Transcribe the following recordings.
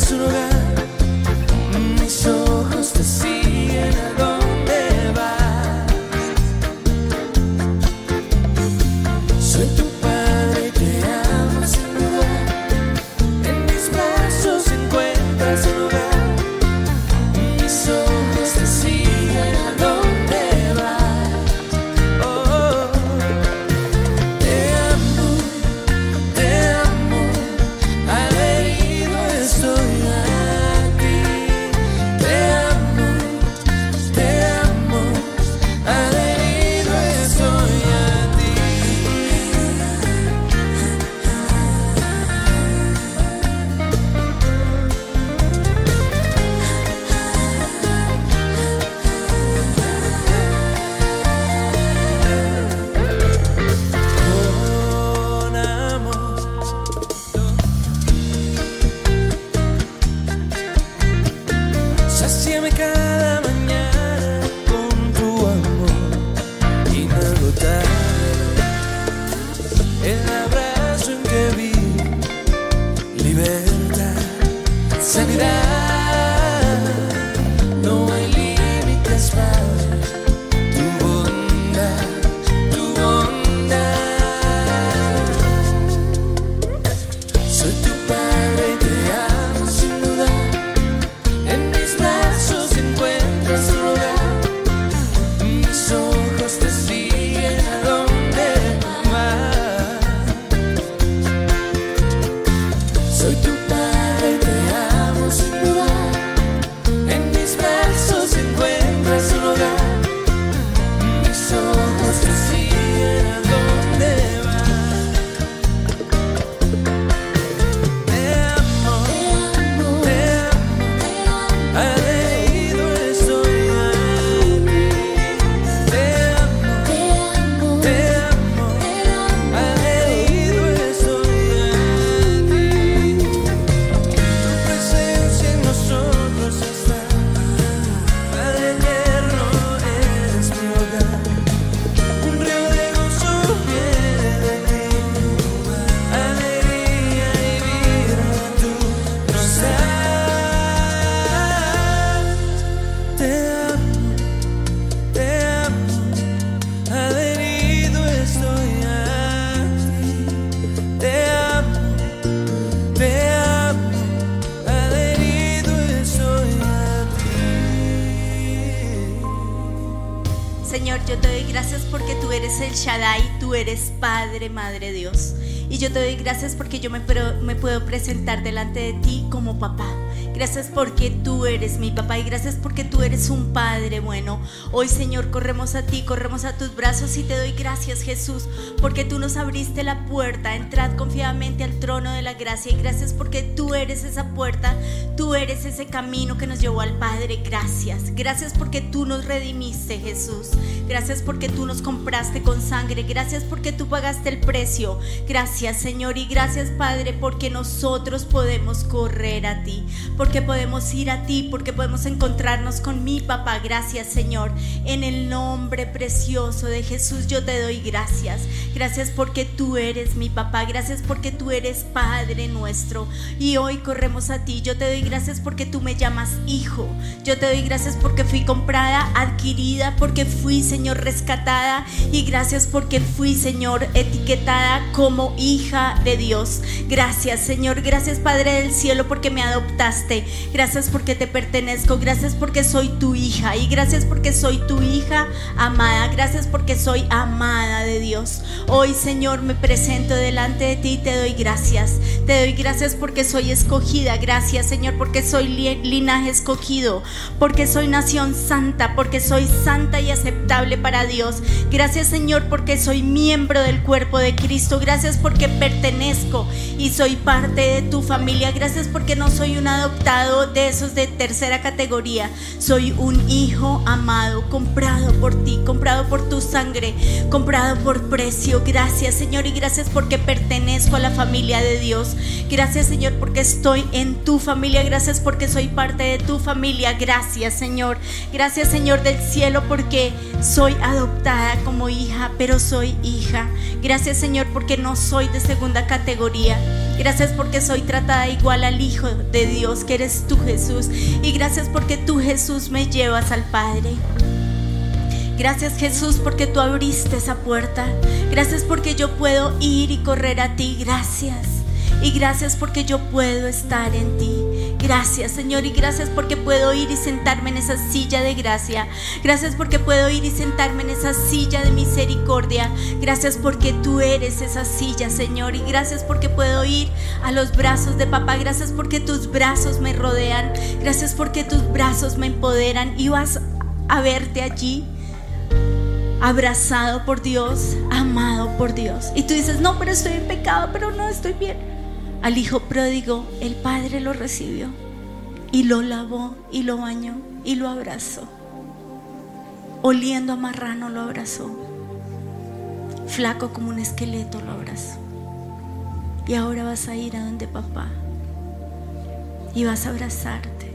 encuentras un hogar. Madre Dios. Y yo te doy gracias porque yo me, puedo presentar delante de ti como papá. Gracias porque tú eres mi papá y gracias porque tú eres un Padre bueno. Hoy, Señor, corremos a ti, corremos a tus brazos y te doy gracias, Jesús, porque tú nos abriste la puerta. Entrad confiadamente al trono de la gracia y gracias porque tú eres esa puerta, tú eres ese camino que nos llevó al Padre. Gracias. Gracias porque tú nos redimiste, Jesús. Gracias porque tú nos compraste con sangre. Gracias porque tú pagaste el precio. Gracias, Señor. Y gracias, Padre, porque nosotros podemos correr a ti. Porque podemos ir a ti. Porque podemos encontrarnos con mi papá. Gracias, Señor. En el nombre precioso de Jesús yo te doy gracias. Gracias porque tú eres mi papá. Gracias porque tú eres Padre nuestro. Y hoy corremos a ti. Yo te doy gracias porque tú me llamas hijo. Yo te doy gracias porque fui comprada, adquirida, porque fui, Señor, rescatada. Y gracias porque fui, Señor, etiquetada como hija de Dios. Gracias, Señor. Gracias, Padre del cielo, porque me adoptaste. Gracias porque te pertenezco. Gracias porque soy tu hija. Y gracias porque soy tu hija amada. Gracias porque soy amada de Dios. Hoy, Señor, me presento delante de ti y te doy gracias. Te doy gracias porque soy escogida. Gracias, Señor, porque soy li- linaje escogido. Porque soy nación santa. Porque soy santa y aceptable para Dios. Gracias, Señor, porque soy miembro del cuerpo de Cristo. Gracias porque pertenezco y soy parte de tu familia. Gracias porque no soy un adoptado de esos de tercera categoría. Soy un hijo amado, comprado por ti, comprado por tu sangre, comprado por precio. Gracias, Señor, y gracias porque pertenezco a la familia de Dios. Gracias, Señor, porque estoy en tu familia. Gracias porque soy parte de tu familia. Gracias, Señor. Gracias, Señor del cielo, porque soy adoptada como hija, pero soy hija. Gracias, Señor, porque no soy de segunda categoría. Gracias porque soy tratada igual al Hijo de Dios, que eres tú, Jesús. Y gracias porque tú, Jesús, me llevas al Padre. Gracias Jesús porque tú abriste esa puerta. Gracias porque yo puedo ir y correr a ti. Gracias. Y gracias porque yo puedo estar en ti. Gracias Señor y gracias porque puedo ir y sentarme en esa silla de gracia. Gracias porque puedo ir y sentarme en esa silla de misericordia. Gracias porque tú eres esa silla Señor. Y gracias porque puedo ir a los brazos de papá. Gracias porque tus brazos me rodean. Gracias porque tus brazos me empoderan. Y vas a verte allí abrazado por Dios, amado por Dios. Y tú dices, no, pero estoy en pecado, pero no estoy bien. Al hijo pródigo, el padre lo recibió y lo lavó y lo bañó y lo abrazó. Oliendo a marrano lo abrazó. Flaco como un esqueleto lo abrazó. Y ahora vas a ir a donde papá y vas a abrazarte.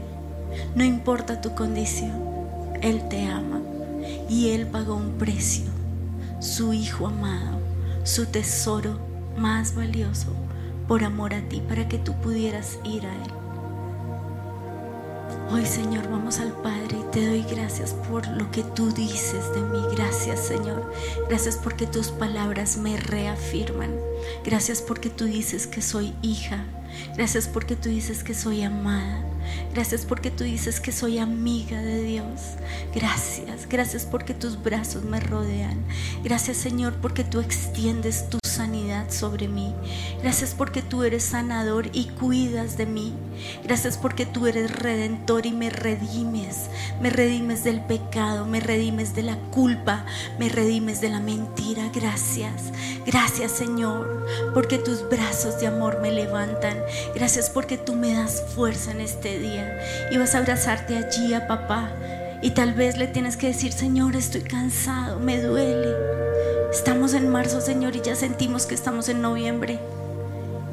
No importa tu condición, Él te ama y Él pagó un precio, su Hijo amado, su tesoro más valioso, por amor a ti, para que tú pudieras ir a Él. Hoy Señor vamos al Padre y te doy gracias por lo que tú dices de mí. Gracias Señor. Gracias porque tus palabras me reafirman. Gracias porque tú dices que soy hija. Gracias porque tú dices que soy amada. Gracias porque tú dices que soy amiga de Dios. Gracias, gracias porque tus brazos me rodean. Gracias Señor porque tú extiendes tu sanidad sobre mí. Gracias porque tú eres sanador y cuidas de mí. Gracias porque tú eres redentor y me redimes. Me redimes del pecado, me redimes de la culpa, me redimes de la mentira. Gracias, gracias Señor porque tus brazos de amor me levantan. Gracias porque tú me das fuerza en este día y vas a abrazarte allí a papá. Y tal vez le tienes que decir, Señor, estoy cansado, me duele. Estamos en marzo, Señor, y ya sentimos que estamos en noviembre.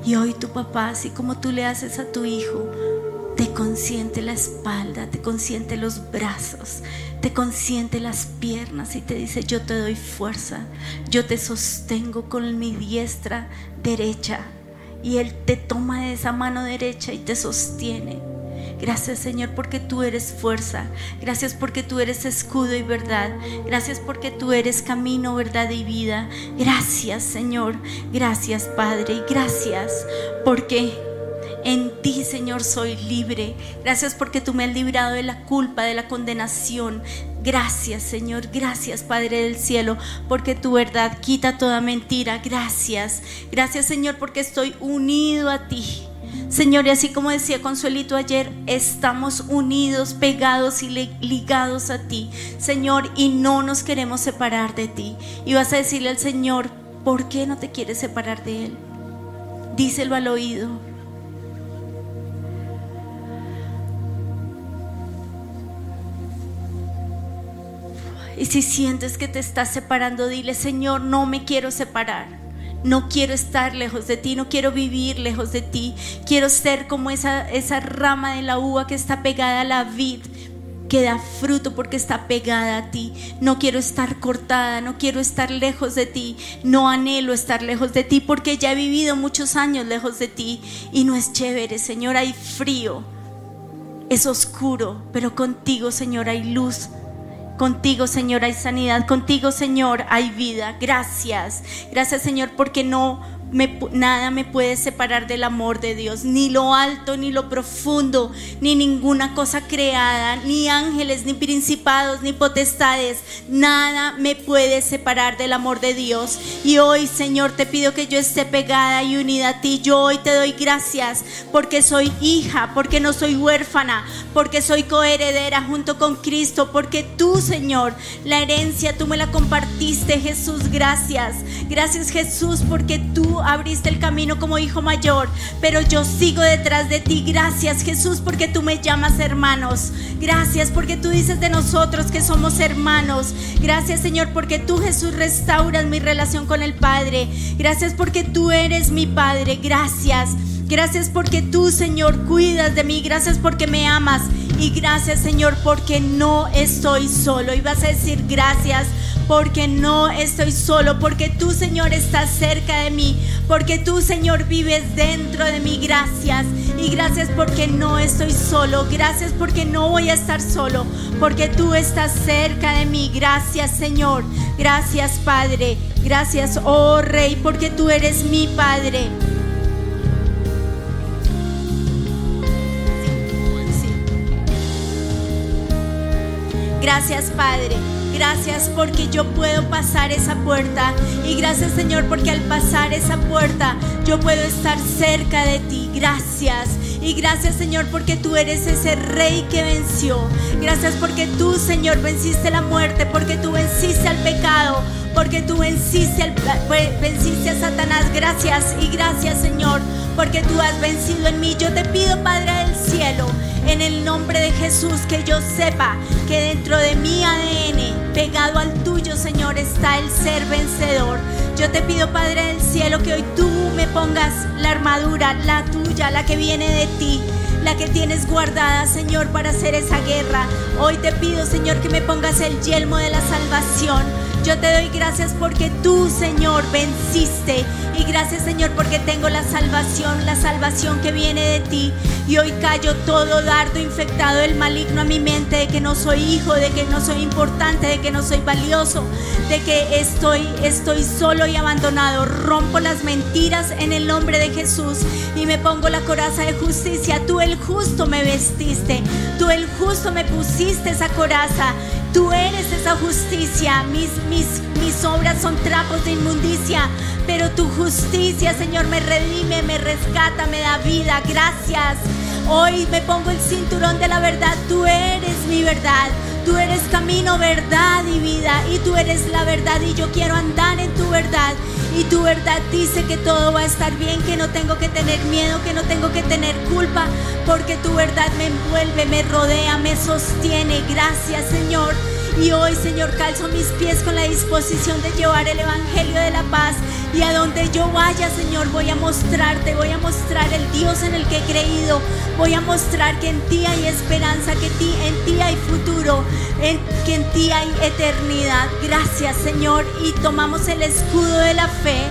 Y hoy tu papá, así como tú le haces a tu hijo, te consiente la espalda, te consiente los brazos, te consiente las piernas y te dice, yo te doy fuerza, yo te sostengo con mi diestra derecha. Y Él te toma de esa mano derecha y te sostiene. Gracias Señor porque tú eres fuerza. Gracias porque tú eres escudo y verdad. Gracias porque tú eres camino, verdad y vida. Gracias Señor. Gracias Padre. Y gracias porque en ti, Señor, soy libre. Gracias porque tú me has librado de la culpa, de la condenación. Gracias, Señor. Gracias, Padre del cielo, porque tu verdad quita toda mentira. Gracias. Gracias, Señor, porque estoy unido a ti. Señor, y así como decía Consuelito ayer, estamos unidos, pegados y ligados a ti, Señor, y no nos queremos separar de ti. Y vas a decirle al Señor, ¿por qué no te quieres separar de Él? Díselo al oído. Y si sientes que te estás separando, dile, Señor, no me quiero separar. No quiero estar lejos de ti, no quiero vivir lejos de ti. Quiero ser como esa, esa rama de la uva que está pegada a la vid, que da fruto porque está pegada a ti. No quiero estar cortada, no quiero estar lejos de ti. No anhelo estar lejos de ti porque ya he vivido muchos años lejos de ti y no es chévere, Señor, hay frío. Es oscuro, pero contigo, Señor, hay luz. Contigo, Señor, hay sanidad. Contigo, Señor, hay vida. Gracias. Gracias, Señor, porque no nada me puede separar del amor de Dios, ni lo alto, ni lo profundo, ni ninguna cosa creada, ni ángeles, ni principados, ni potestades, nada me puede separar del amor de Dios. Y hoy, Señor, te pido que yo esté pegada y unida a ti. Yo hoy te doy gracias porque soy hija, porque no soy huérfana, porque soy coheredera junto con Cristo, porque tú, Señor, la herencia tú me la compartiste, Jesús, gracias. Gracias, Jesús, porque tú abriste el camino como hijo mayor, pero yo sigo detrás de ti. Gracias, Jesús, porque tú me llamas hermanos. Gracias porque tú dices de nosotros que somos hermanos. Gracias, Señor, porque tú, Jesús, restauras mi relación con el Padre. Gracias porque tú eres mi Padre. Gracias. Gracias porque tú, Señor, cuidas de mí. Gracias porque me amas. Y gracias, Señor, porque no estoy solo. Y vas a decir gracias porque no estoy solo. Porque tú, Señor, estás cerca de mí. Porque tú, Señor, vives dentro de mí. Gracias. Y gracias porque no estoy solo. Gracias porque no voy a estar solo. Porque tú estás cerca de mí. Gracias, Señor. Gracias, Padre. Gracias, oh Rey, porque tú eres mi Padre. Gracias Padre, gracias porque yo puedo pasar esa puerta y gracias Señor porque al pasar esa puerta yo puedo estar cerca de ti. Gracias. Y gracias Señor porque tú eres ese rey que venció. Gracias porque tú Señor venciste la muerte, porque tú venciste al pecado, porque tú venciste, al, venciste a Satanás. Gracias y gracias Señor porque tú has vencido en mí. Yo te pido Padre del cielo, en el nombre de Jesús, que yo sepa que dentro de mi ADN, pegado al tuyo Señor, está el ser vencedor. Yo te pido Padre del cielo que hoy tú me pongas la armadura, la tuya, la que viene de ti la que tienes guardada, Señor, para hacer esa guerra. Hoy te pido, Señor, que me pongas el yelmo de la salvación. Yo te doy gracias porque tú, Señor, venciste. Y gracias, Señor, porque tengo la salvación, la salvación que viene de ti. Y hoy callo todo dardo infectado del maligno a mi mente de que no soy hijo, de que no soy importante, de que no soy valioso, de que estoy, estoy solo y abandonado. Rompo las mentiras en el nombre de Jesús y me pongo la coraza de justicia. Tú el justo me vestiste, tú el justo me pusiste esa coraza. Tú eres esa justicia, mis, mis, mis obras son trapos de inmundicia, pero tu justicia, Señor, me redime, me rescata, me da vida. Gracias. Hoy me pongo el cinturón de la verdad, tú eres mi verdad. Tú eres camino, verdad y vida. Y tú eres la verdad y yo quiero andar en tu verdad. Y tu verdad dice que todo va a estar bien, que no tengo que tener miedo, que no tengo que tener culpa, porque tu verdad me envuelve, me rodea, me sostiene. Gracias Señor. Y hoy, Señor, calzo mis pies con la disposición de llevar el Evangelio de la paz. Y a donde yo vaya, Señor, voy a mostrarte, voy a mostrar el Dios en el que he creído. Voy a mostrar que en ti hay esperanza, que en ti hay futuro, en, que en ti hay eternidad. Gracias, Señor. Y tomamos el escudo de la fe.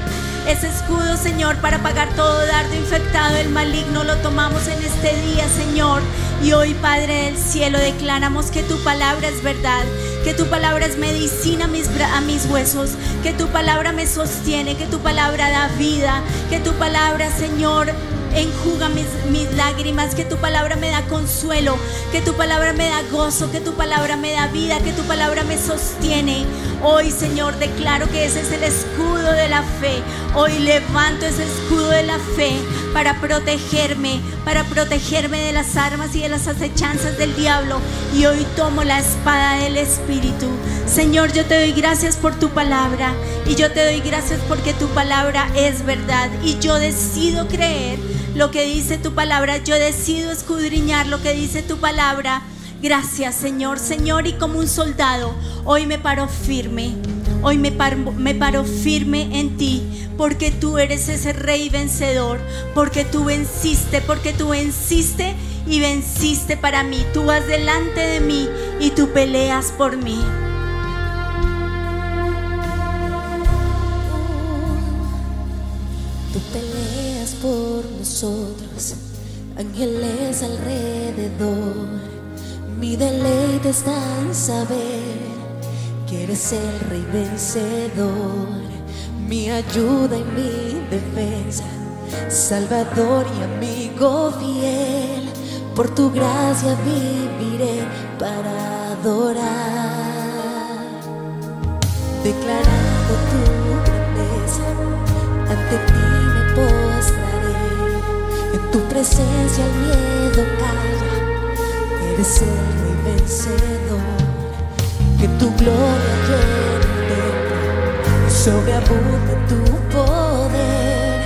Ese escudo, Señor, para pagar todo dardo infectado del maligno, lo tomamos en este día, Señor. Y hoy, Padre del cielo, declaramos que tu palabra es verdad, que tu palabra es medicina a mis, a mis huesos, que tu palabra me sostiene, que tu palabra da vida, que tu palabra, Señor, enjuga mis, mis lágrimas, que tu palabra me da consuelo, que tu palabra me da gozo, que tu palabra me da vida, que tu palabra me sostiene. Hoy, Señor, declaro que ese es el escudo de la fe. Hoy levanto ese escudo de la fe para protegerme, para protegerme de las armas y de las acechanzas del diablo. Y hoy tomo la espada del Espíritu. Señor, yo te doy gracias por tu palabra y yo te doy gracias porque tu palabra es verdad y yo decido creer lo que dice tu palabra, yo decido escudriñar lo que dice tu palabra. Gracias, Señor, Señor, y como un soldado, hoy me paro firme. Hoy me paro, me paro firme en ti, porque tú eres ese rey vencedor, porque tú venciste, porque tú venciste y venciste para mí. Tú vas delante de mí y tú peleas por mí. Tú peleas por nosotros, ángeles alrededor. Mi deleite está en saber que eres el rey vencedor. mi ayuda y mi defensa, Salvador y amigo fiel. Por tu gracia viviré para adorar, declarando tu grandeza. Ante ti me postraré, en tu presencia el miedo calla. Eres el rey vencedor, que tu gloria llene el templo sobreabunda tu poder,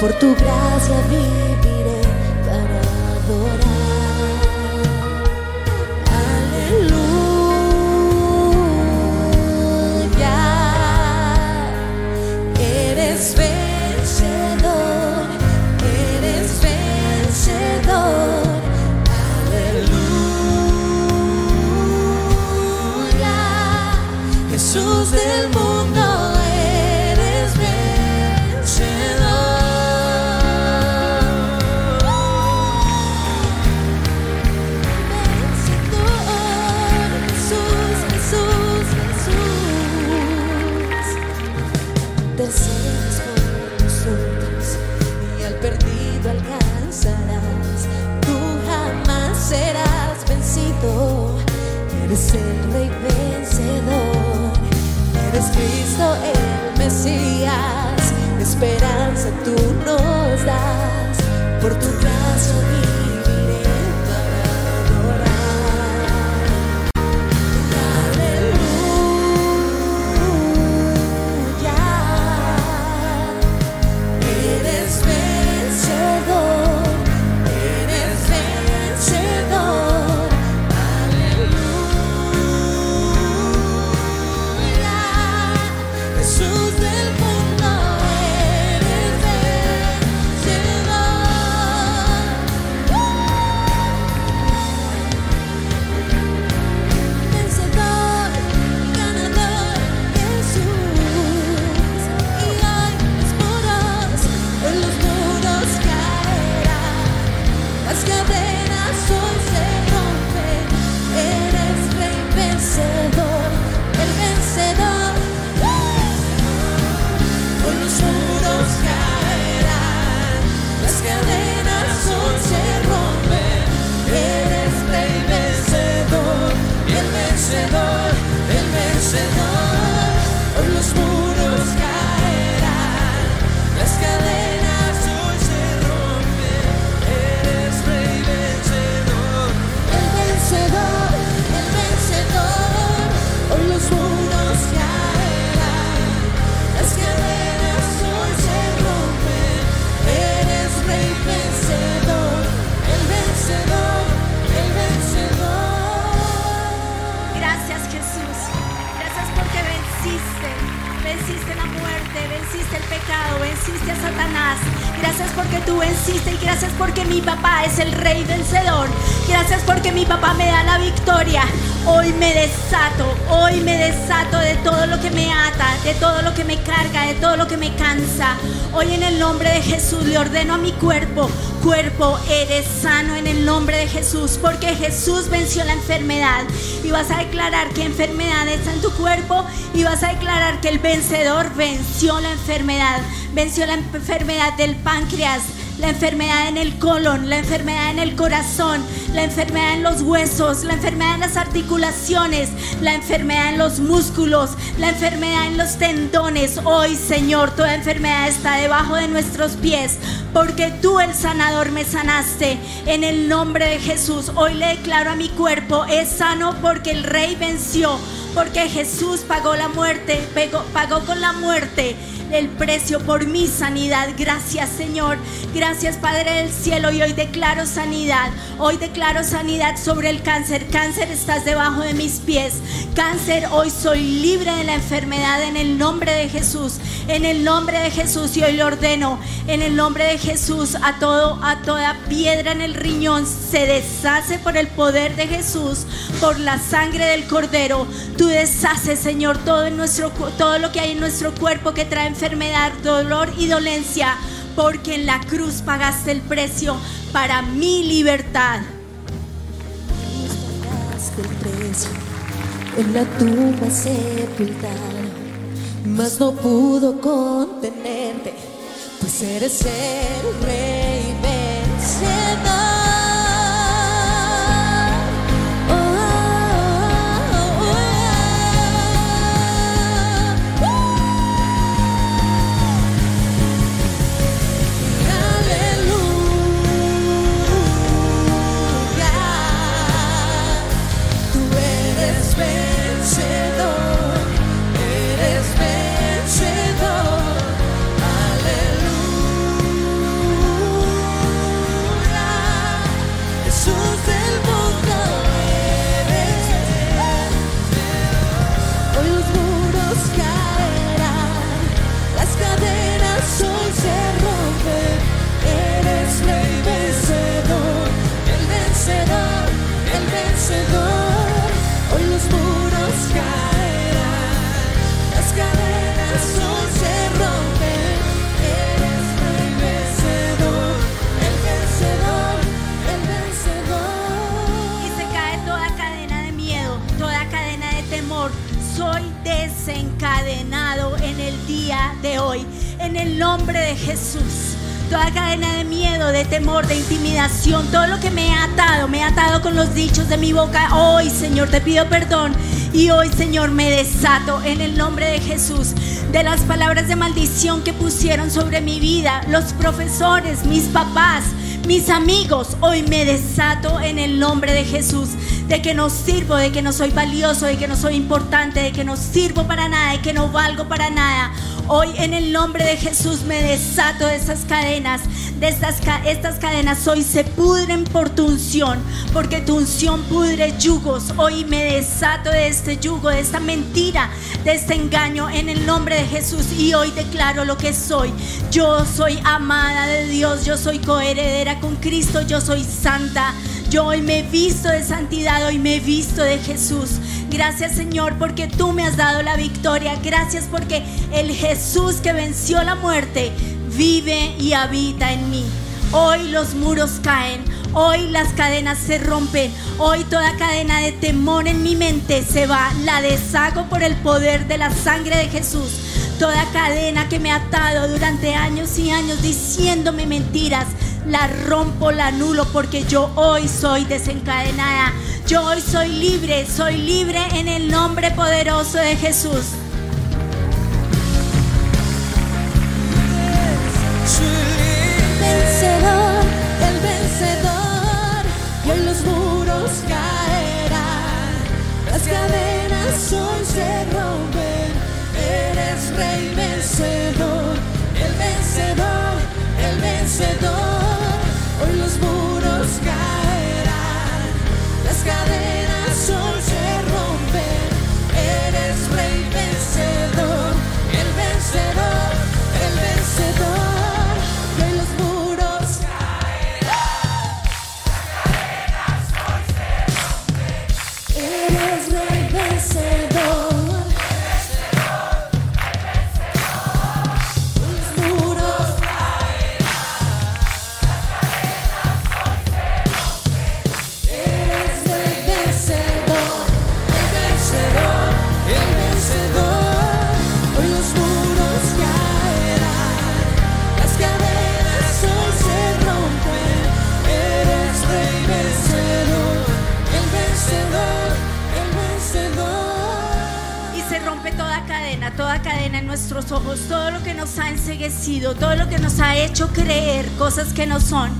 por tu gracia viviré Eres el rey vencedor. Eres Cristo el Mesías. Esperanza tú nos das. Por tu gracia mi cuerpo, cuerpo, eres sano en el nombre de Jesús, porque Jesús venció la enfermedad. Y vas a declarar que enfermedad está en tu cuerpo y vas a declarar que el vencedor venció la enfermedad, venció la enfermedad del páncreas, la enfermedad en el colon, la enfermedad en el corazón, la enfermedad en los huesos, la enfermedad en las articulaciones, la enfermedad en los músculos, la enfermedad en los tendones. Hoy, Señor, toda enfermedad está debajo de nuestros pies, porque tú, el sanador, me sanaste. En el nombre de Jesús, hoy le declaro a mi cuerpo, es sano porque el Rey venció, porque Jesús pagó la muerte, pagó, pagó con la muerte el precio por mi sanidad. Gracias Señor. Gracias Padre del cielo. Y hoy declaro sanidad. Hoy declaro sanidad sobre el cáncer. Cáncer estás debajo de mis pies. Cáncer, hoy soy libre de la enfermedad en el nombre de Jesús. En el nombre de Jesús. Y hoy lo ordeno. En el nombre de Jesús a todo, a toda piedra en el riñón se deshace por el poder de Jesús, por la sangre del Cordero. Tú deshaces, Señor, todo, en nuestro, todo lo que hay en nuestro cuerpo que trae enfermedad, dolor y dolencia, porque en la cruz pagaste el precio para mi libertad. pagaste el precio, en la tumba sepultaron mas no pudo contenerte, pues eres el rey vencedor. En el nombre de Jesús. Toda cadena de miedo, de temor, de intimidación, todo lo que me ha atado, me ha atado con los dichos de mi boca. Hoy, Señor, te pido perdón. Y hoy, Señor, me desato en el nombre de Jesús de las palabras de maldición que pusieron sobre mi vida los profesores, mis papás, mis amigos, hoy me desato en el nombre de Jesús, de que no sirvo, de que no soy valioso, de que no soy importante, de que no sirvo para nada, de que no valgo para nada. Hoy en el nombre de Jesús me desato de esas cadenas, de estas, estas cadenas hoy se pudren por tu unción, porque tu unción pudre yugos. Hoy me desato de este yugo, de esta mentira, de este engaño en el nombre de Jesús y hoy declaro lo que soy. Yo soy amada de Dios, yo soy coheredera con Cristo, yo soy santa. Yo hoy me he visto de santidad, hoy me he visto de Jesús. Gracias Señor porque tú me has dado la victoria. Gracias porque el Jesús que venció la muerte vive y habita en mí. Hoy los muros caen, hoy las cadenas se rompen, hoy toda cadena de temor en mi mente se va, la deshago por el poder de la sangre de Jesús. Toda cadena que me ha atado durante años y años diciéndome mentiras, la rompo, la anulo porque yo hoy soy desencadenada. Yo hoy soy libre, soy libre en el nombre poderoso de Jesús. vencedor, el vencedor, hoy los muros caerán, las cadenas hoy se rompen, eres rey vencedor, el vencedor, el vencedor, hoy los muros vencedor, el vencedor, no son.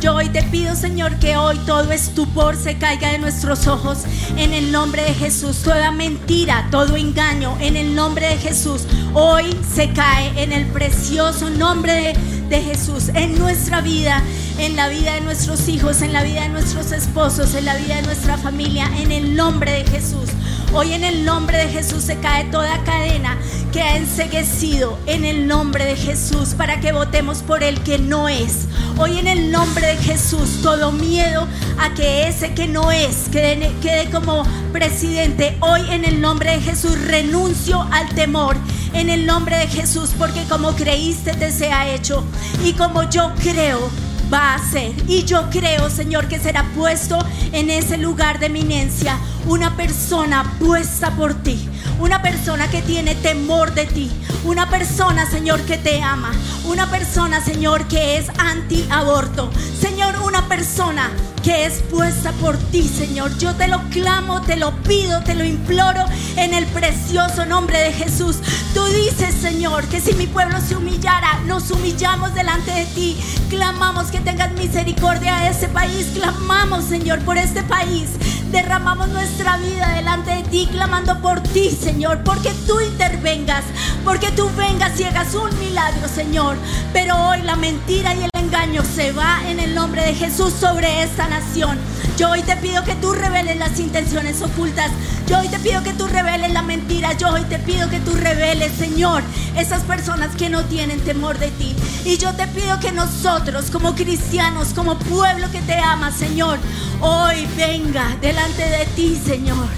Yo hoy te pido, Señor, que hoy todo estupor se caiga de nuestros ojos en el nombre de Jesús. Toda mentira, todo engaño en el nombre de Jesús. Hoy se cae en el precioso nombre de, de Jesús en nuestra vida, en la vida de nuestros hijos, en la vida de nuestros esposos, en la vida de nuestra familia, en el nombre de Jesús. Hoy en el nombre de Jesús se cae toda cadena que ha enseguecido en el nombre de Jesús para que votemos por el que no es. Hoy en el nombre de Jesús todo miedo a que ese que no es quede, quede como presidente. Hoy en el nombre de Jesús renuncio al temor. En el nombre de Jesús porque como creíste te sea hecho y como yo creo va a ser. Y yo creo, Señor, que será puesto en ese lugar de eminencia una persona puesta por ti, una persona que tiene temor de ti, una persona, Señor, que te ama, una persona, Señor, que es anti-aborto, Señor, una persona que es puesta por ti, Señor. Yo te lo clamo, te lo pido, te lo imploro en el precioso nombre de Jesús. Tú dices, Señor, que si mi pueblo se humillara, nos humillamos delante de ti. Clamamos que tengas misericordia a este país. Clamamos, Señor, por este país. Derramamos nuestra vida delante de ti, clamando por ti, Señor, porque tú intervengas, porque tú vengas y hagas un milagro, Señor. Pero hoy la mentira y el engaño se va en el nombre de Jesús sobre esta nación. Yo hoy te pido que tú reveles las intenciones ocultas. Yo hoy te pido que tú reveles la mentira. Yo hoy te pido que tú reveles, Señor, esas personas que no tienen temor de ti. Y yo te pido que nosotros, como cristianos, como pueblo que te ama, Señor, hoy venga delante de ti, Señor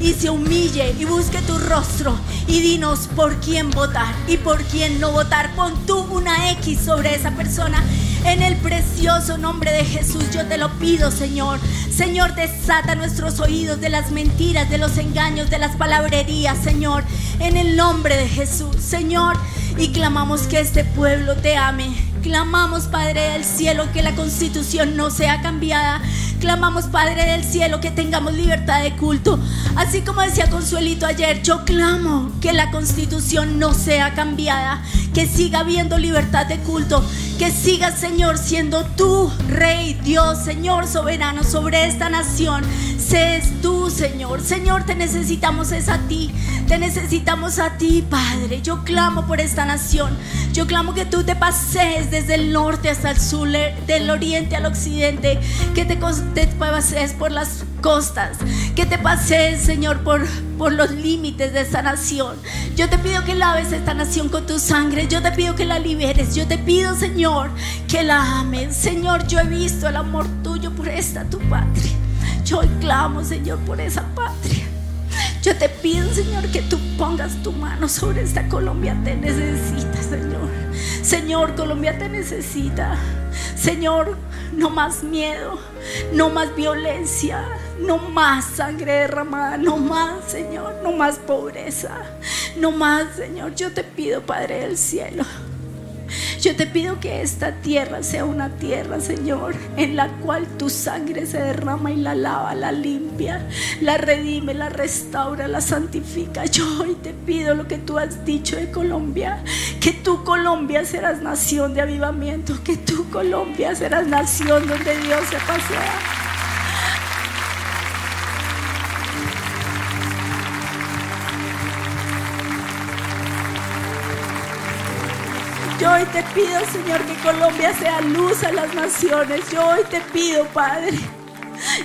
y se humille y busque tu rostro y dinos por quién votar y por quién no votar. Pon tú una X sobre esa persona. En el precioso nombre de Jesús yo te lo pido, Señor. Señor, desata nuestros oídos de las mentiras, de los engaños, de las palabrerías, Señor. En el nombre de Jesús, Señor. Y clamamos que este pueblo te ame. Clamamos, Padre del cielo, que la constitución no sea cambiada. Clamamos, Padre del cielo, que tengamos libertad de culto. Así como decía Consuelito ayer, yo clamo que la constitución no sea cambiada, que siga habiendo libertad de culto, que siga, Señor, siendo tú, Rey, Dios, Señor soberano sobre esta nación. Sees tú, Señor. Señor, te necesitamos es a ti. Te necesitamos a ti, Padre. Yo clamo por esta nación. Yo clamo que tú te pasees desde el norte hasta el sur, del oriente al occidente. Que te, te pasees por las costas. Que te pasees, Señor, por, por los límites de esta nación. Yo te pido que laves esta nación con tu sangre. Yo te pido que la liberes. Yo te pido, Señor, que la ames. Señor, yo he visto el amor tuyo por esta tu patria. Yo hoy clamo, Señor, por esa patria. Yo te pido, Señor, que tú pongas tu mano sobre esta Colombia. Te necesita, Señor. Señor, Colombia te necesita. Señor, no más miedo, no más violencia, no más sangre derramada, no más, Señor, no más pobreza, no más, Señor. Yo te pido, Padre del cielo. Yo te pido que esta tierra sea una tierra, Señor, en la cual tu sangre se derrama y la lava, la limpia, la redime, la restaura, la santifica. Yo hoy te pido lo que tú has dicho de Colombia, que tú Colombia serás nación de avivamiento, que tú Colombia serás nación donde Dios se pasea. Yo hoy te pido, Señor, que Colombia sea luz a las naciones. Yo hoy te pido, Padre,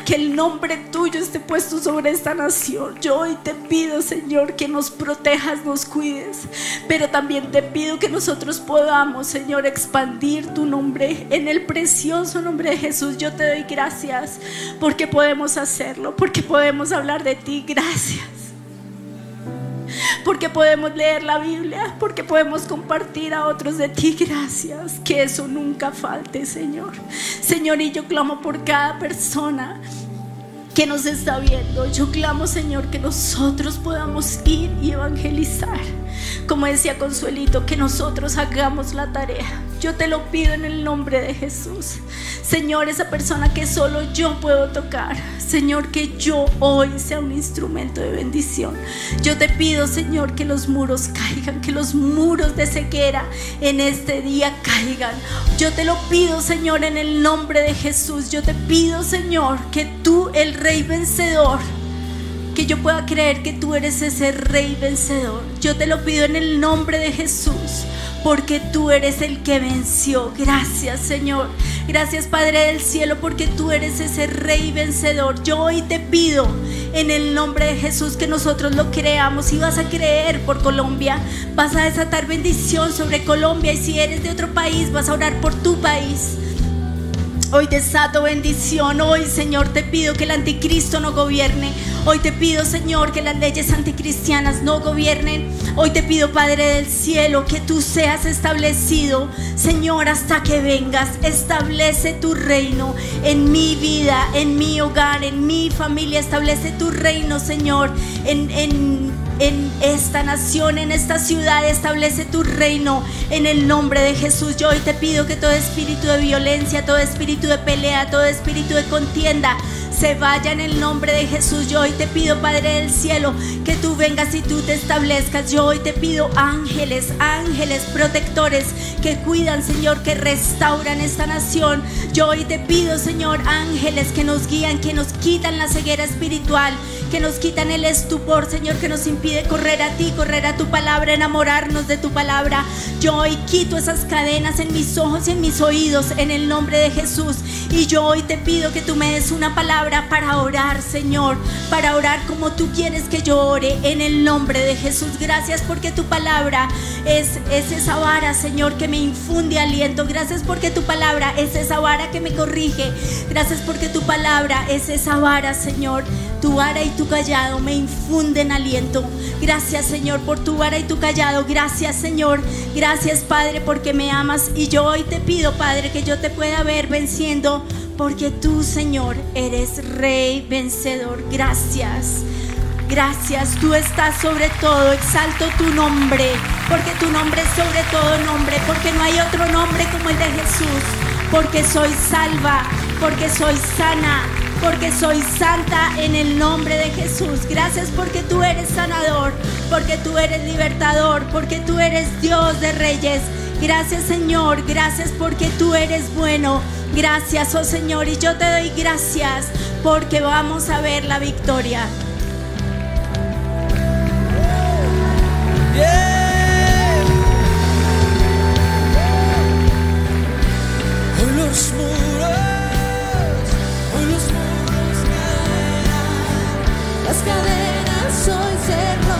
que el nombre tuyo esté puesto sobre esta nación. Yo hoy te pido, Señor, que nos protejas, nos cuides. Pero también te pido que nosotros podamos, Señor, expandir tu nombre en el precioso nombre de Jesús. Yo te doy gracias porque podemos hacerlo, porque podemos hablar de ti. Gracias porque podemos leer la Biblia, porque podemos compartir a otros de ti. Gracias, que eso nunca falte, Señor. Señor, y yo clamo por cada persona que nos está viendo. Yo clamo, Señor, que nosotros podamos ir y evangelizar. Como decía Consuelito, que nosotros hagamos la tarea. Yo te lo pido en el nombre de Jesús. Señor, esa persona que solo yo puedo tocar. Señor, que yo hoy sea un instrumento de bendición. Yo te pido, Señor, que los muros caigan, que los muros de ceguera en este día caigan. Yo te lo pido, Señor, en el nombre de Jesús. Yo te pido, Señor, que tú, el Rey vencedor, que yo pueda creer que tú eres ese Rey vencedor. Yo te lo pido en el nombre de Jesús porque tú eres el que venció. Gracias, Señor. Gracias, Padre del cielo, porque tú eres ese rey vencedor. Yo hoy te pido en el nombre de Jesús que nosotros lo creamos y vas a creer por Colombia. Vas a desatar bendición sobre Colombia y si eres de otro país, vas a orar por tu país. Hoy desato bendición. Hoy, Señor, te pido que el anticristo no gobierne. Hoy te pido, Señor, que las leyes anticristianas no gobiernen. Hoy te pido, Padre del cielo, que tú seas establecido, Señor, hasta que vengas. Establece tu reino en mi vida, en mi hogar, en mi familia. Establece tu reino, Señor, en, en, en esta nación, en esta ciudad. Establece tu reino en el nombre de Jesús. Yo hoy te pido que todo espíritu de violencia, todo espíritu de pelea, todo espíritu de contienda se vaya en el nombre de Jesús. Yo hoy te pido, Padre del cielo, que tú vengas y tú te establezcas. Yo hoy te pido ángeles, ángeles protectores que cuidan, Señor, que restauran esta nación. Yo hoy te pido, Señor, ángeles que nos guían, que nos quitan la ceguera espiritual, que nos quitan el estupor, Señor, que nos impide correr a ti, correr a tu palabra, enamorarnos de tu palabra. Yo hoy quito esas cadenas en mis ojos y en mis oídos en el nombre de Jesús. Y yo hoy te pido que tú me des una palabra para orar, Señor, para orar como tú quieres que yo ore en el nombre de Jesús. Gracias porque tu palabra es, es esa vara, Señor, que me infunde aliento. Gracias porque tu palabra es esa vara que me corrige. Gracias porque tu palabra es esa vara, Señor. Tu vara y tu callado me infunden aliento. Gracias, Señor, por tu vara y tu callado. Gracias, Señor. Gracias, Padre, porque me amas. Y yo hoy te pido, Padre, que yo te pueda ver venciendo porque tú, Señor, eres rey vencedor. Gracias. Gracias, tú estás sobre todo, exalto tu nombre, porque tu nombre es sobre todo nombre, porque no hay otro nombre como el de Jesús, porque soy salva, porque soy sana, porque soy santa en el nombre de Jesús. Gracias porque tú eres sanador, porque tú eres libertador, porque tú eres Dios de reyes. Gracias Señor, gracias porque tú eres bueno. Gracias, oh Señor, y yo te doy gracias porque vamos a ver la victoria. Yeah. Hoy cadenas hoy se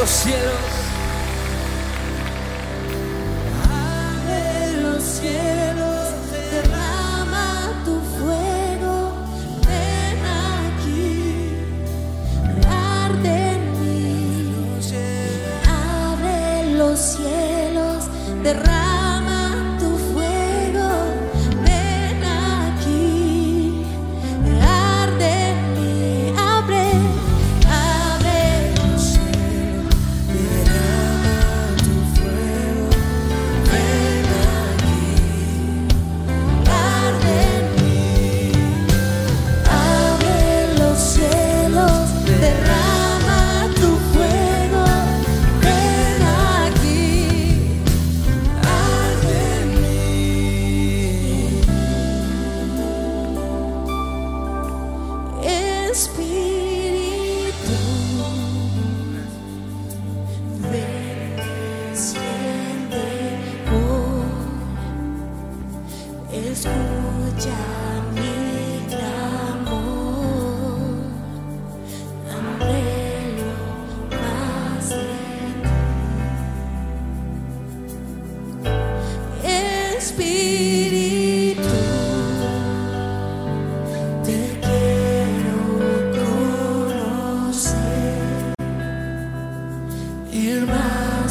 los cielos.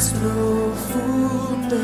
Más profundo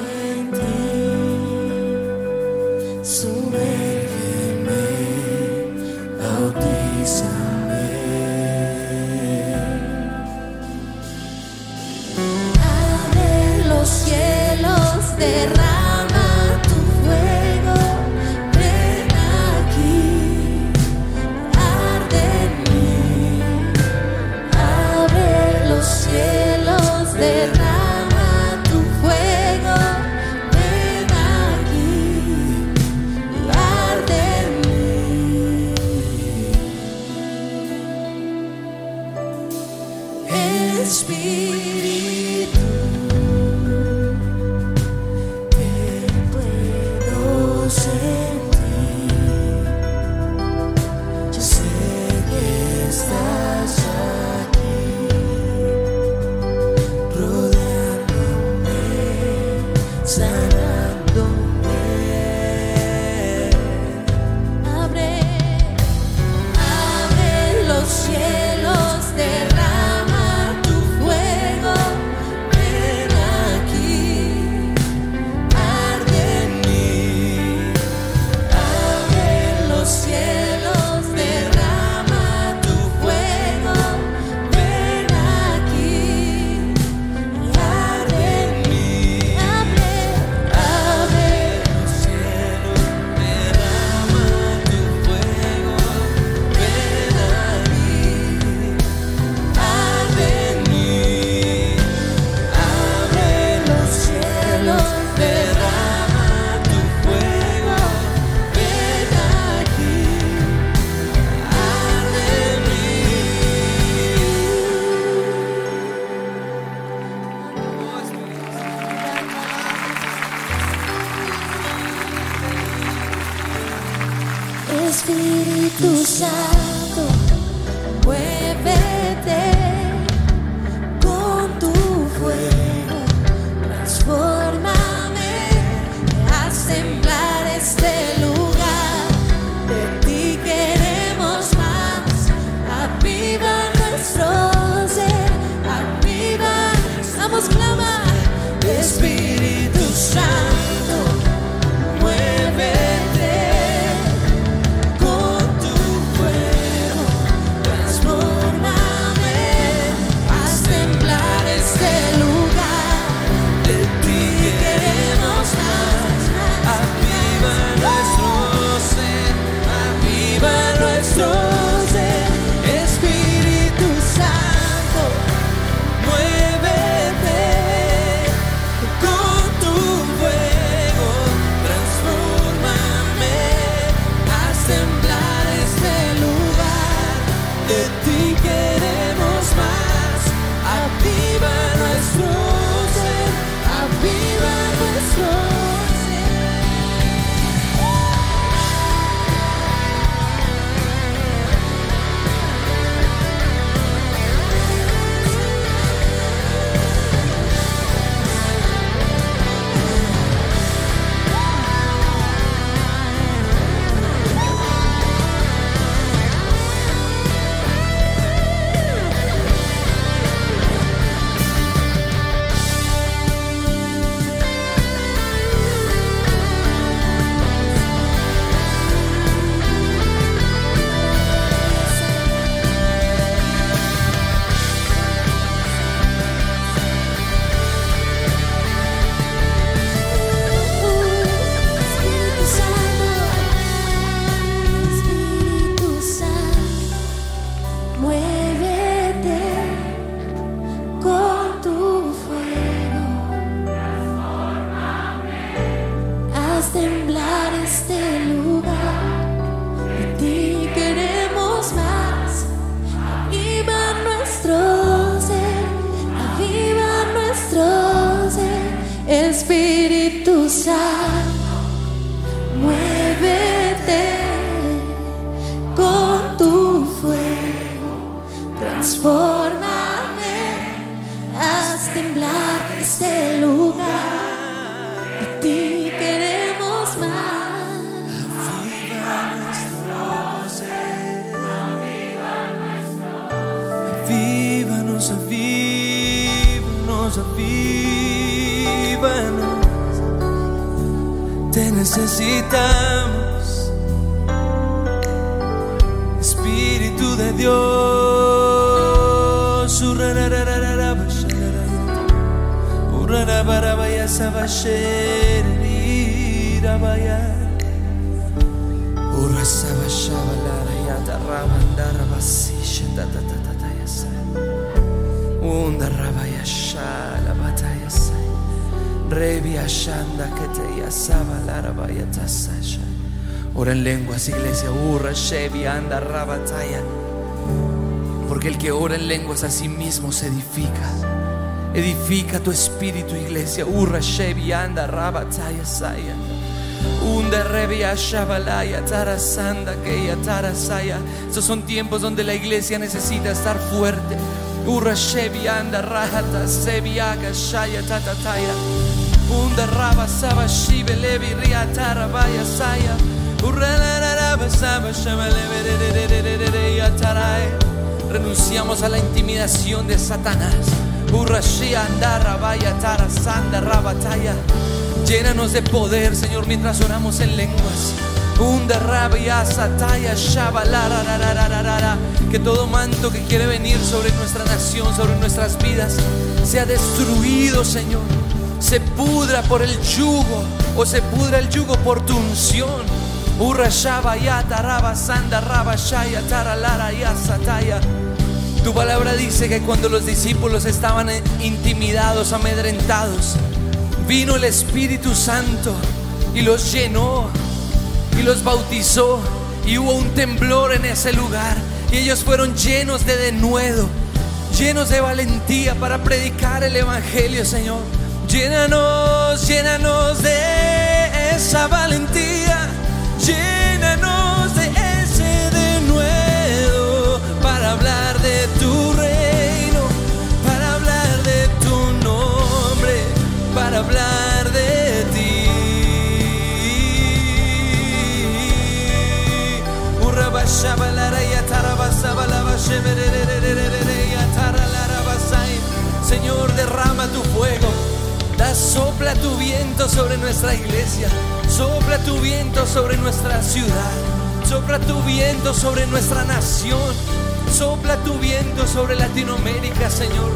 Ora en lenguas, iglesia. Urra, Shevi, anda, rabataya. Porque el que ora en lenguas a sí mismo se edifica. Edifica tu espíritu, iglesia. Urra, Shevi, anda, rabataya, saya. Unda, revia, shabalaya, tarasanda, keya, tarasaya. Estos son tiempos donde la iglesia necesita estar fuerte. Urra, Shevi, anda, rajata, seviaga, shaya, tatataya. Unda raba saba shibe levi ria tara vaya saya. Renunciamos a la intimidación de Satanás. Urra shia andara vaya tara sanda rabataya. Llénanos de poder, Señor, mientras oramos en lenguas. Unda rabia sataya shaba la ra ra ra ra ra ra ra. Que todo manto que quiere venir sobre nuestra nación, sobre nuestras vidas, sea destruido, Señor. Se pudra por el yugo o se pudra el yugo por tu unción. Tu palabra dice que cuando los discípulos estaban intimidados, amedrentados, vino el Espíritu Santo y los llenó y los bautizó y hubo un temblor en ese lugar y ellos fueron llenos de denuedo, llenos de valentía para predicar el Evangelio, Señor. Llénanos, llénanos de esa valentía, llénanos de ese denuedo para hablar de tu reino, para hablar de tu nombre, para hablar de ti. Señor, derrama tu fuego. Sopla tu viento sobre nuestra iglesia. Sopla tu viento sobre nuestra ciudad. Sopla tu viento sobre nuestra nación. Sopla tu viento sobre Latinoamérica, Señor.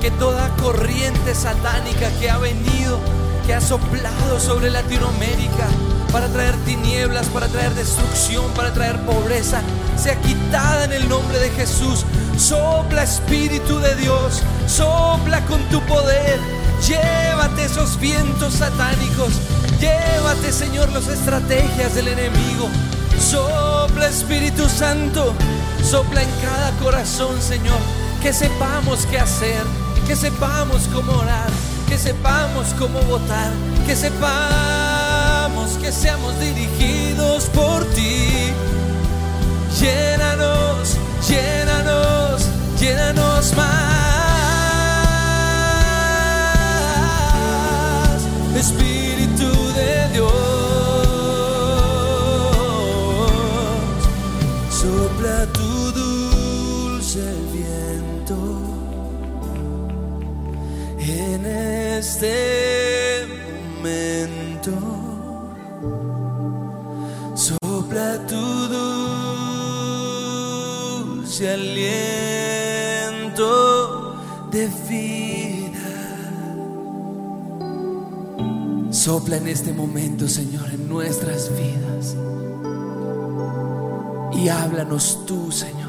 Que toda corriente satánica que ha venido, que ha soplado sobre Latinoamérica para traer tinieblas, para traer destrucción, para traer pobreza, sea quitada en el nombre de Jesús. Sopla Espíritu de Dios, sopla con tu poder. Llévate esos vientos satánicos. Llévate, Señor, las estrategias del enemigo. Sopla Espíritu Santo. Sopla en cada corazón, Señor. Que sepamos qué hacer. Que sepamos cómo orar. Que sepamos cómo votar. Que sepamos que seamos dirigidos por ti. Llénanos, llénanos, llénanos más. Espíritu de Dios, sopla tu dulce viento en este momento. Sopla tu dulce aliento de vida. Sopla en este momento, Señor, en nuestras vidas. Y háblanos tú, Señor.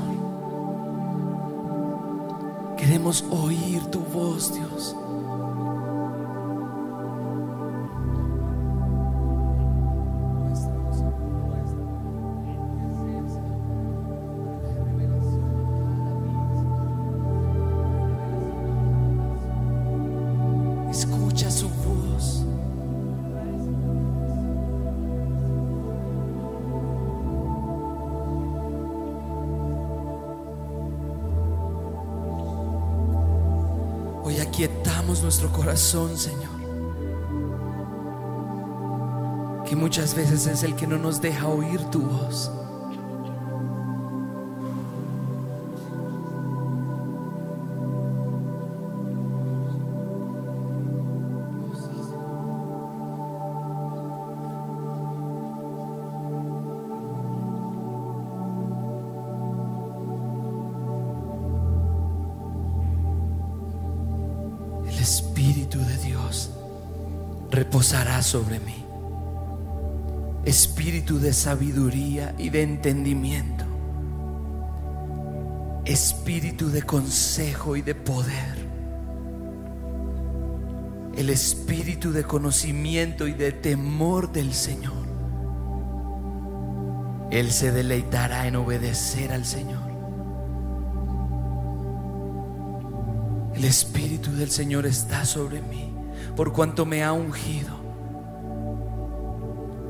Queremos oír tu voz, Dios. Corazón, Señor. Que muchas veces es el que no nos deja oír tu voz. Sobre mí. Espíritu de sabiduría y de entendimiento. Espíritu de consejo y de poder. El espíritu de conocimiento y de temor del Señor. Él se deleitará en obedecer al Señor. El Espíritu del Señor está sobre mí, por cuanto me ha ungido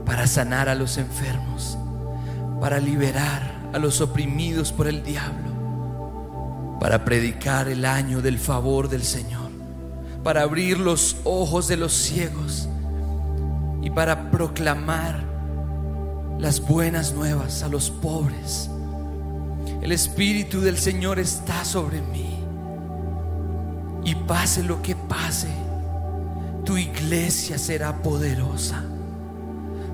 para sanar a los enfermos, para liberar a los oprimidos por el diablo, para predicar el año del favor del Señor, para abrir los ojos de los ciegos y para proclamar las buenas nuevas a los pobres. El Espíritu del Señor está sobre mí. Y pase lo que pase, tu iglesia será poderosa.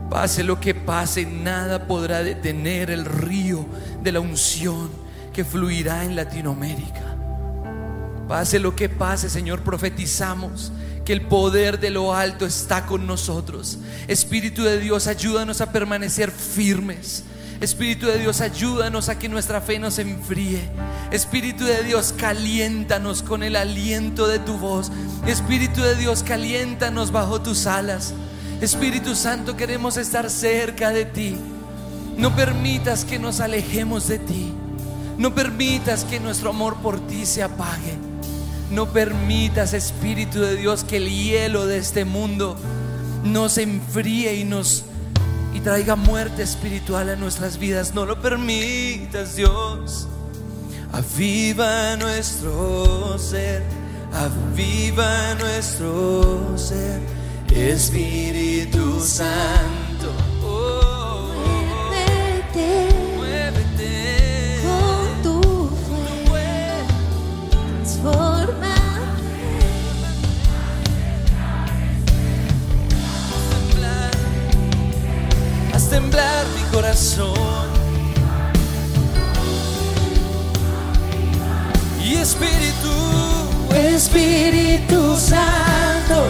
Pase lo que pase, nada podrá detener el río de la unción que fluirá en Latinoamérica. Pase lo que pase, Señor, profetizamos que el poder de lo alto está con nosotros. Espíritu de Dios, ayúdanos a permanecer firmes. Espíritu de Dios, ayúdanos a que nuestra fe no se enfríe. Espíritu de Dios, caliéntanos con el aliento de tu voz. Espíritu de Dios, caliéntanos bajo tus alas. Espíritu Santo, queremos estar cerca de ti. No permitas que nos alejemos de ti. No permitas que nuestro amor por ti se apague. No permitas, Espíritu de Dios, que el hielo de este mundo nos enfríe y nos y traiga muerte espiritual a nuestras vidas. No lo permitas, Dios. Aviva nuestro ser, aviva nuestro ser, Espíritu Santo. Oh, Muévete muévete. con tu fuego, transforma. Haz temblar mi corazón. Y Espíritu, Espíritu Santo,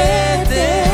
muévete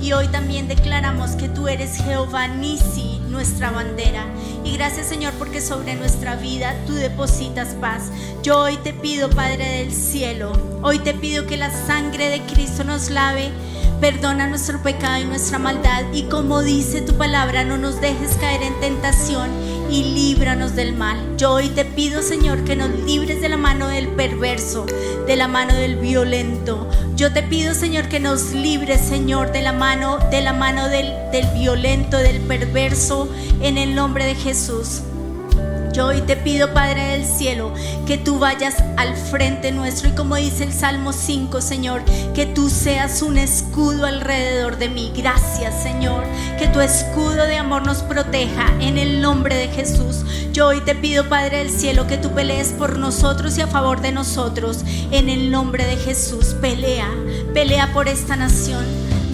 Y hoy también declaramos que tú eres Jehová Nisi, nuestra bandera. Y gracias Señor porque sobre nuestra vida tú depositas paz. Yo hoy te pido, Padre del cielo, hoy te pido que la sangre de Cristo nos lave, perdona nuestro pecado y nuestra maldad. Y como dice tu palabra, no nos dejes caer en tentación y líbranos del mal. Yo hoy te pido, Señor, que nos libres de la mano del perverso, de la mano del violento. Yo te pido, Señor, que nos libres, Señor, de la mano, de la mano del, del violento, del perverso, en el nombre de Jesús. Yo hoy te pido, Padre del cielo, que tú vayas al frente nuestro y como dice el Salmo 5, Señor, que tú seas un escudo alrededor de mí. Gracias, Señor, que tu escudo de amor nos proteja en el nombre de Jesús. Yo hoy te pido, Padre del cielo, que tú pelees por nosotros y a favor de nosotros en el nombre de Jesús. Pelea, pelea por esta nación.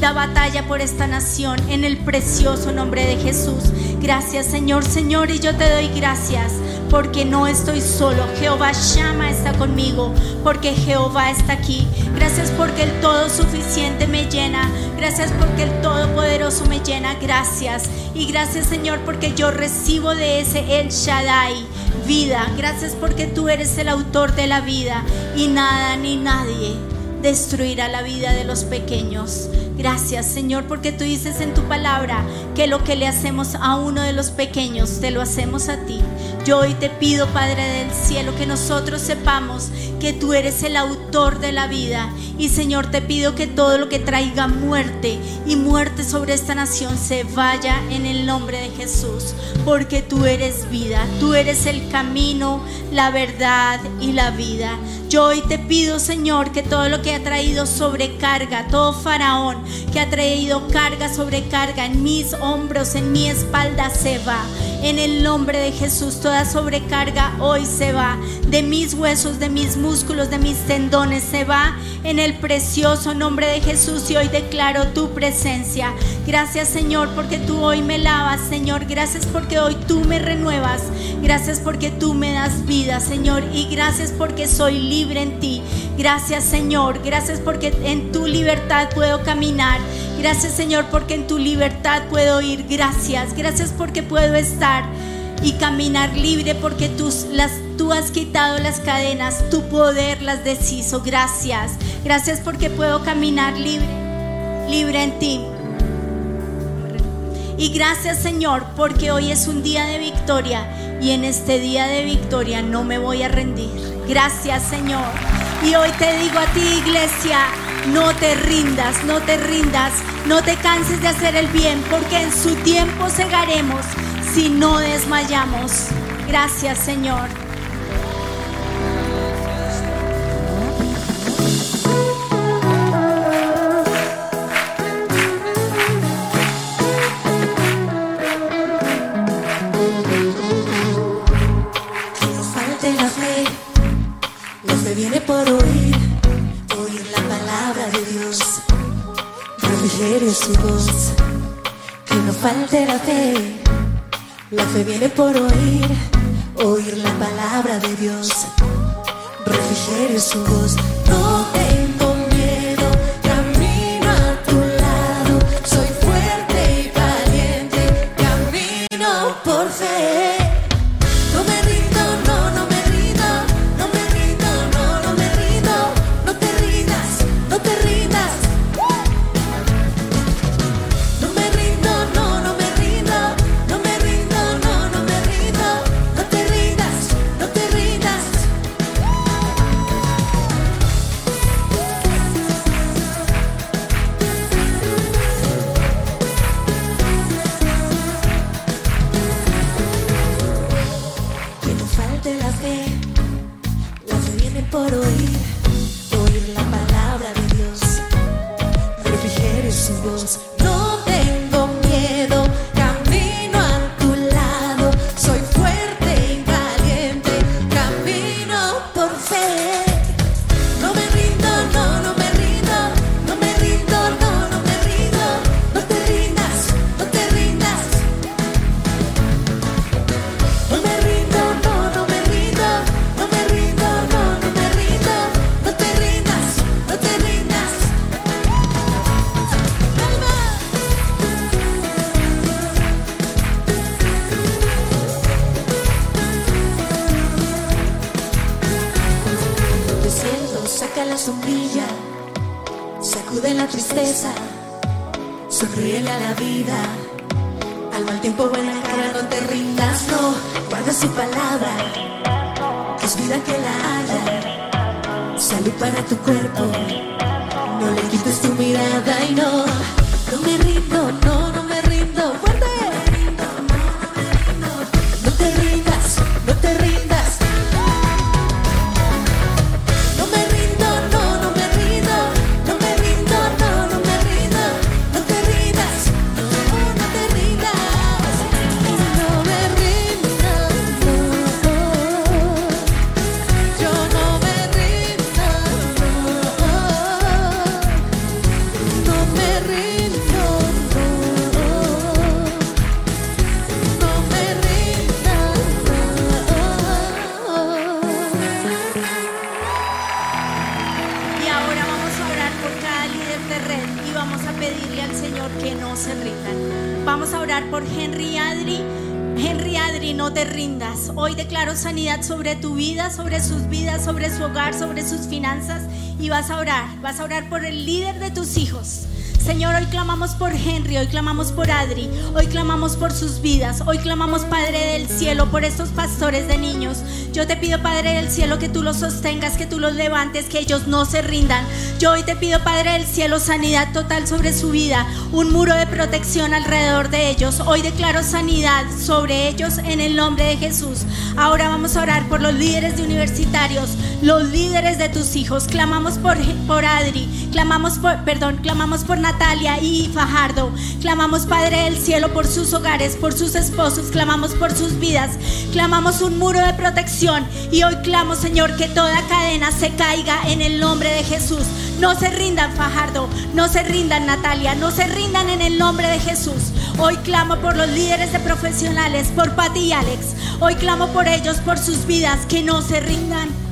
Da batalla por esta nación en el precioso nombre de Jesús. Gracias Señor, Señor, y yo te doy gracias porque no estoy solo. Jehová llama está conmigo porque Jehová está aquí. Gracias porque el todo suficiente me llena. Gracias porque el todopoderoso me llena. Gracias. Y gracias Señor porque yo recibo de ese El Shaddai vida. Gracias porque tú eres el autor de la vida y nada ni nadie destruirá la vida de los pequeños. Gracias Señor porque tú dices en tu palabra que lo que le hacemos a uno de los pequeños te lo hacemos a ti. Yo hoy te pido, Padre del cielo, que nosotros sepamos que tú eres el autor de la vida. Y Señor, te pido que todo lo que traiga muerte y muerte sobre esta nación se vaya en el nombre de Jesús. Porque tú eres vida, tú eres el camino, la verdad y la vida. Yo hoy te pido, Señor, que todo lo que ha traído sobrecarga, todo faraón que ha traído carga sobre carga en mis hombros, en mi espalda, se va. En el nombre de Jesús, toda sobrecarga hoy se va. De mis huesos, de mis músculos, de mis tendones, se va. En el precioso nombre de Jesús y hoy declaro tu presencia. Gracias Señor porque tú hoy me lavas, Señor. Gracias porque hoy tú me renuevas. Gracias porque tú me das vida, Señor. Y gracias porque soy libre en ti. Gracias Señor. Gracias porque en tu libertad puedo caminar. Gracias Señor porque en tu libertad puedo ir. Gracias. Gracias porque puedo estar y caminar libre porque tú, las, tú has quitado las cadenas, tu poder las deshizo. Gracias. Gracias porque puedo caminar libre, libre en ti. Y gracias Señor porque hoy es un día de victoria y en este día de victoria no me voy a rendir. Gracias Señor. Y hoy te digo a ti iglesia, no te rindas, no te rindas, no te canses de hacer el bien porque en su tiempo segaremos si no desmayamos. Gracias Señor. Viene por oír, oír la palabra de Dios, refrigerio su voz. Que no falte la fe, la fe viene por oír, oír la palabra de Dios, refrigerio su voz. Hoy declaro sanidad sobre tu vida, sobre sus vidas, sobre su hogar, sobre sus finanzas. Y vas a orar, vas a orar por el líder de tus hijos. Señor, hoy clamamos por Henry, hoy clamamos por Adri, hoy clamamos por sus vidas, hoy clamamos Padre del cielo por estos pastores de niños. Yo te pido Padre del cielo que tú los sostengas, que tú los levantes, que ellos no se rindan. Yo hoy te pido Padre del cielo sanidad total sobre su vida, un muro de protección alrededor de ellos. Hoy declaro sanidad sobre ellos en el nombre de Jesús. Ahora vamos a orar por los líderes de universitarios, los líderes de tus hijos. Clamamos por, por Adri, clamamos por, perdón, clamamos por Natalia y Fajardo. Clamamos Padre del cielo por sus hogares, por sus esposos, clamamos por sus vidas. Clamamos un muro de protección y hoy clamo, Señor, que toda cadena se caiga en el nombre de Jesús. No se rindan, Fajardo, no se rindan, Natalia, no se rindan en el nombre de Jesús. Hoy clamo por los líderes de profesionales, por Pati y Alex. Hoy clamo por ellos, por sus vidas, que no se rindan.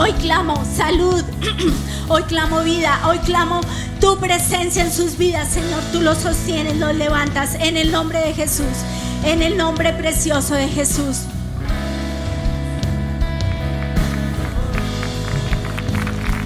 Hoy clamo salud, hoy clamo vida, hoy clamo tu presencia en sus vidas, Señor. Tú los sostienes, los levantas en el nombre de Jesús, en el nombre precioso de Jesús.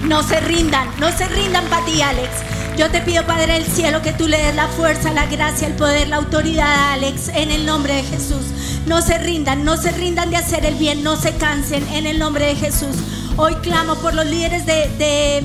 No se rindan, no se rindan, Pati y Alex. Yo te pido, Padre del cielo, que tú le des la fuerza, la gracia, el poder, la autoridad a Alex en el nombre de Jesús. No se rindan, no se rindan de hacer el bien, no se cansen en el nombre de Jesús. Hoy clamo por los líderes de, de,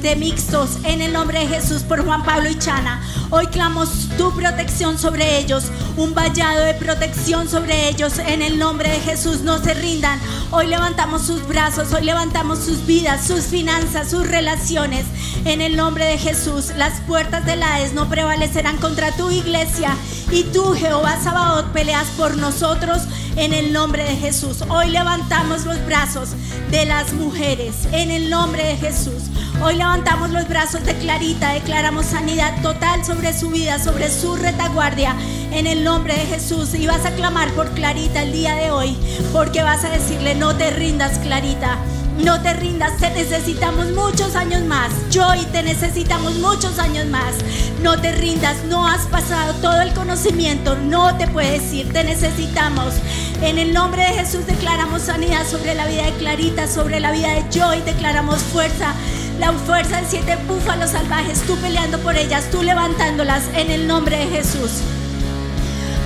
de, mixtos en el nombre de Jesús, por Juan Pablo y Chana. Hoy clamo tu protección sobre ellos, un vallado de protección sobre ellos en el nombre de Jesús. No se rindan. Hoy levantamos sus brazos, hoy levantamos sus vidas, sus finanzas, sus relaciones en el nombre de Jesús. Las puertas del Hades no prevalecerán contra tu iglesia y tú, Jehová Sabaoth, peleas por nosotros en el nombre de Jesús. Hoy levantamos los brazos de las mujeres en el nombre de Jesús. Hoy levantamos los brazos de Clarita, declaramos sanidad total sobre su vida, sobre su retaguardia, en el nombre de Jesús. Y vas a clamar por Clarita el día de hoy, porque vas a decirle, no te rindas, Clarita. No te rindas, te necesitamos muchos años más. Yo y te necesitamos muchos años más. No te rindas, no has pasado todo el conocimiento, no te puedes ir, te necesitamos. En el nombre de Jesús declaramos sanidad sobre la vida de Clarita, sobre la vida de Joy, declaramos fuerza. La fuerza de siete búfalos salvajes, tú peleando por ellas, tú levantándolas en el nombre de Jesús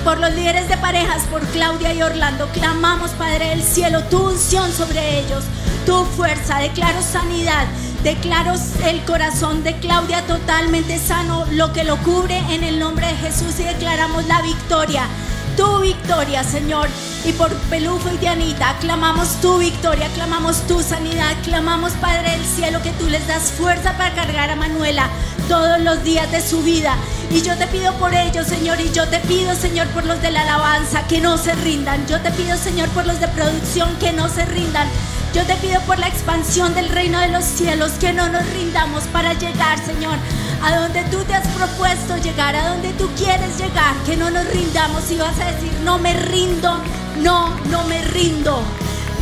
por los líderes de parejas, por Claudia y Orlando. Clamamos, Padre del cielo, tu unción sobre ellos, tu fuerza. Declaro sanidad, declaro el corazón de Claudia totalmente sano, lo que lo cubre en el nombre de Jesús y declaramos la victoria. Tu victoria, Señor. Y por Pelufo y Dianita, clamamos tu victoria, clamamos tu sanidad, clamamos, Padre del cielo, que tú les das fuerza para cargar a Manuela todos los días de su vida. Y yo te pido por ellos, Señor, y yo te pido, Señor, por los de la alabanza, que no se rindan. Yo te pido, Señor, por los de producción, que no se rindan. Yo te pido por la expansión del reino de los cielos, que no nos rindamos para llegar, Señor, a donde tú te has propuesto llegar, a donde tú quieres llegar, que no nos rindamos y vas a decir, no me rindo, no, no me rindo.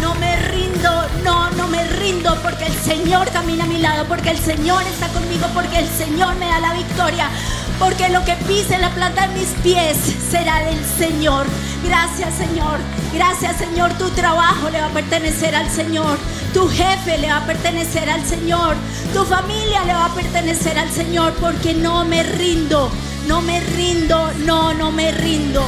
No me rindo, no, no me rindo porque el Señor camina a mi lado, porque el Señor está conmigo, porque el Señor me da la victoria, porque lo que pise la planta de mis pies será del Señor. Gracias Señor, gracias Señor, tu trabajo le va a pertenecer al Señor, tu jefe le va a pertenecer al Señor, tu familia le va a pertenecer al Señor, porque no me rindo, no me rindo, no, no me rindo.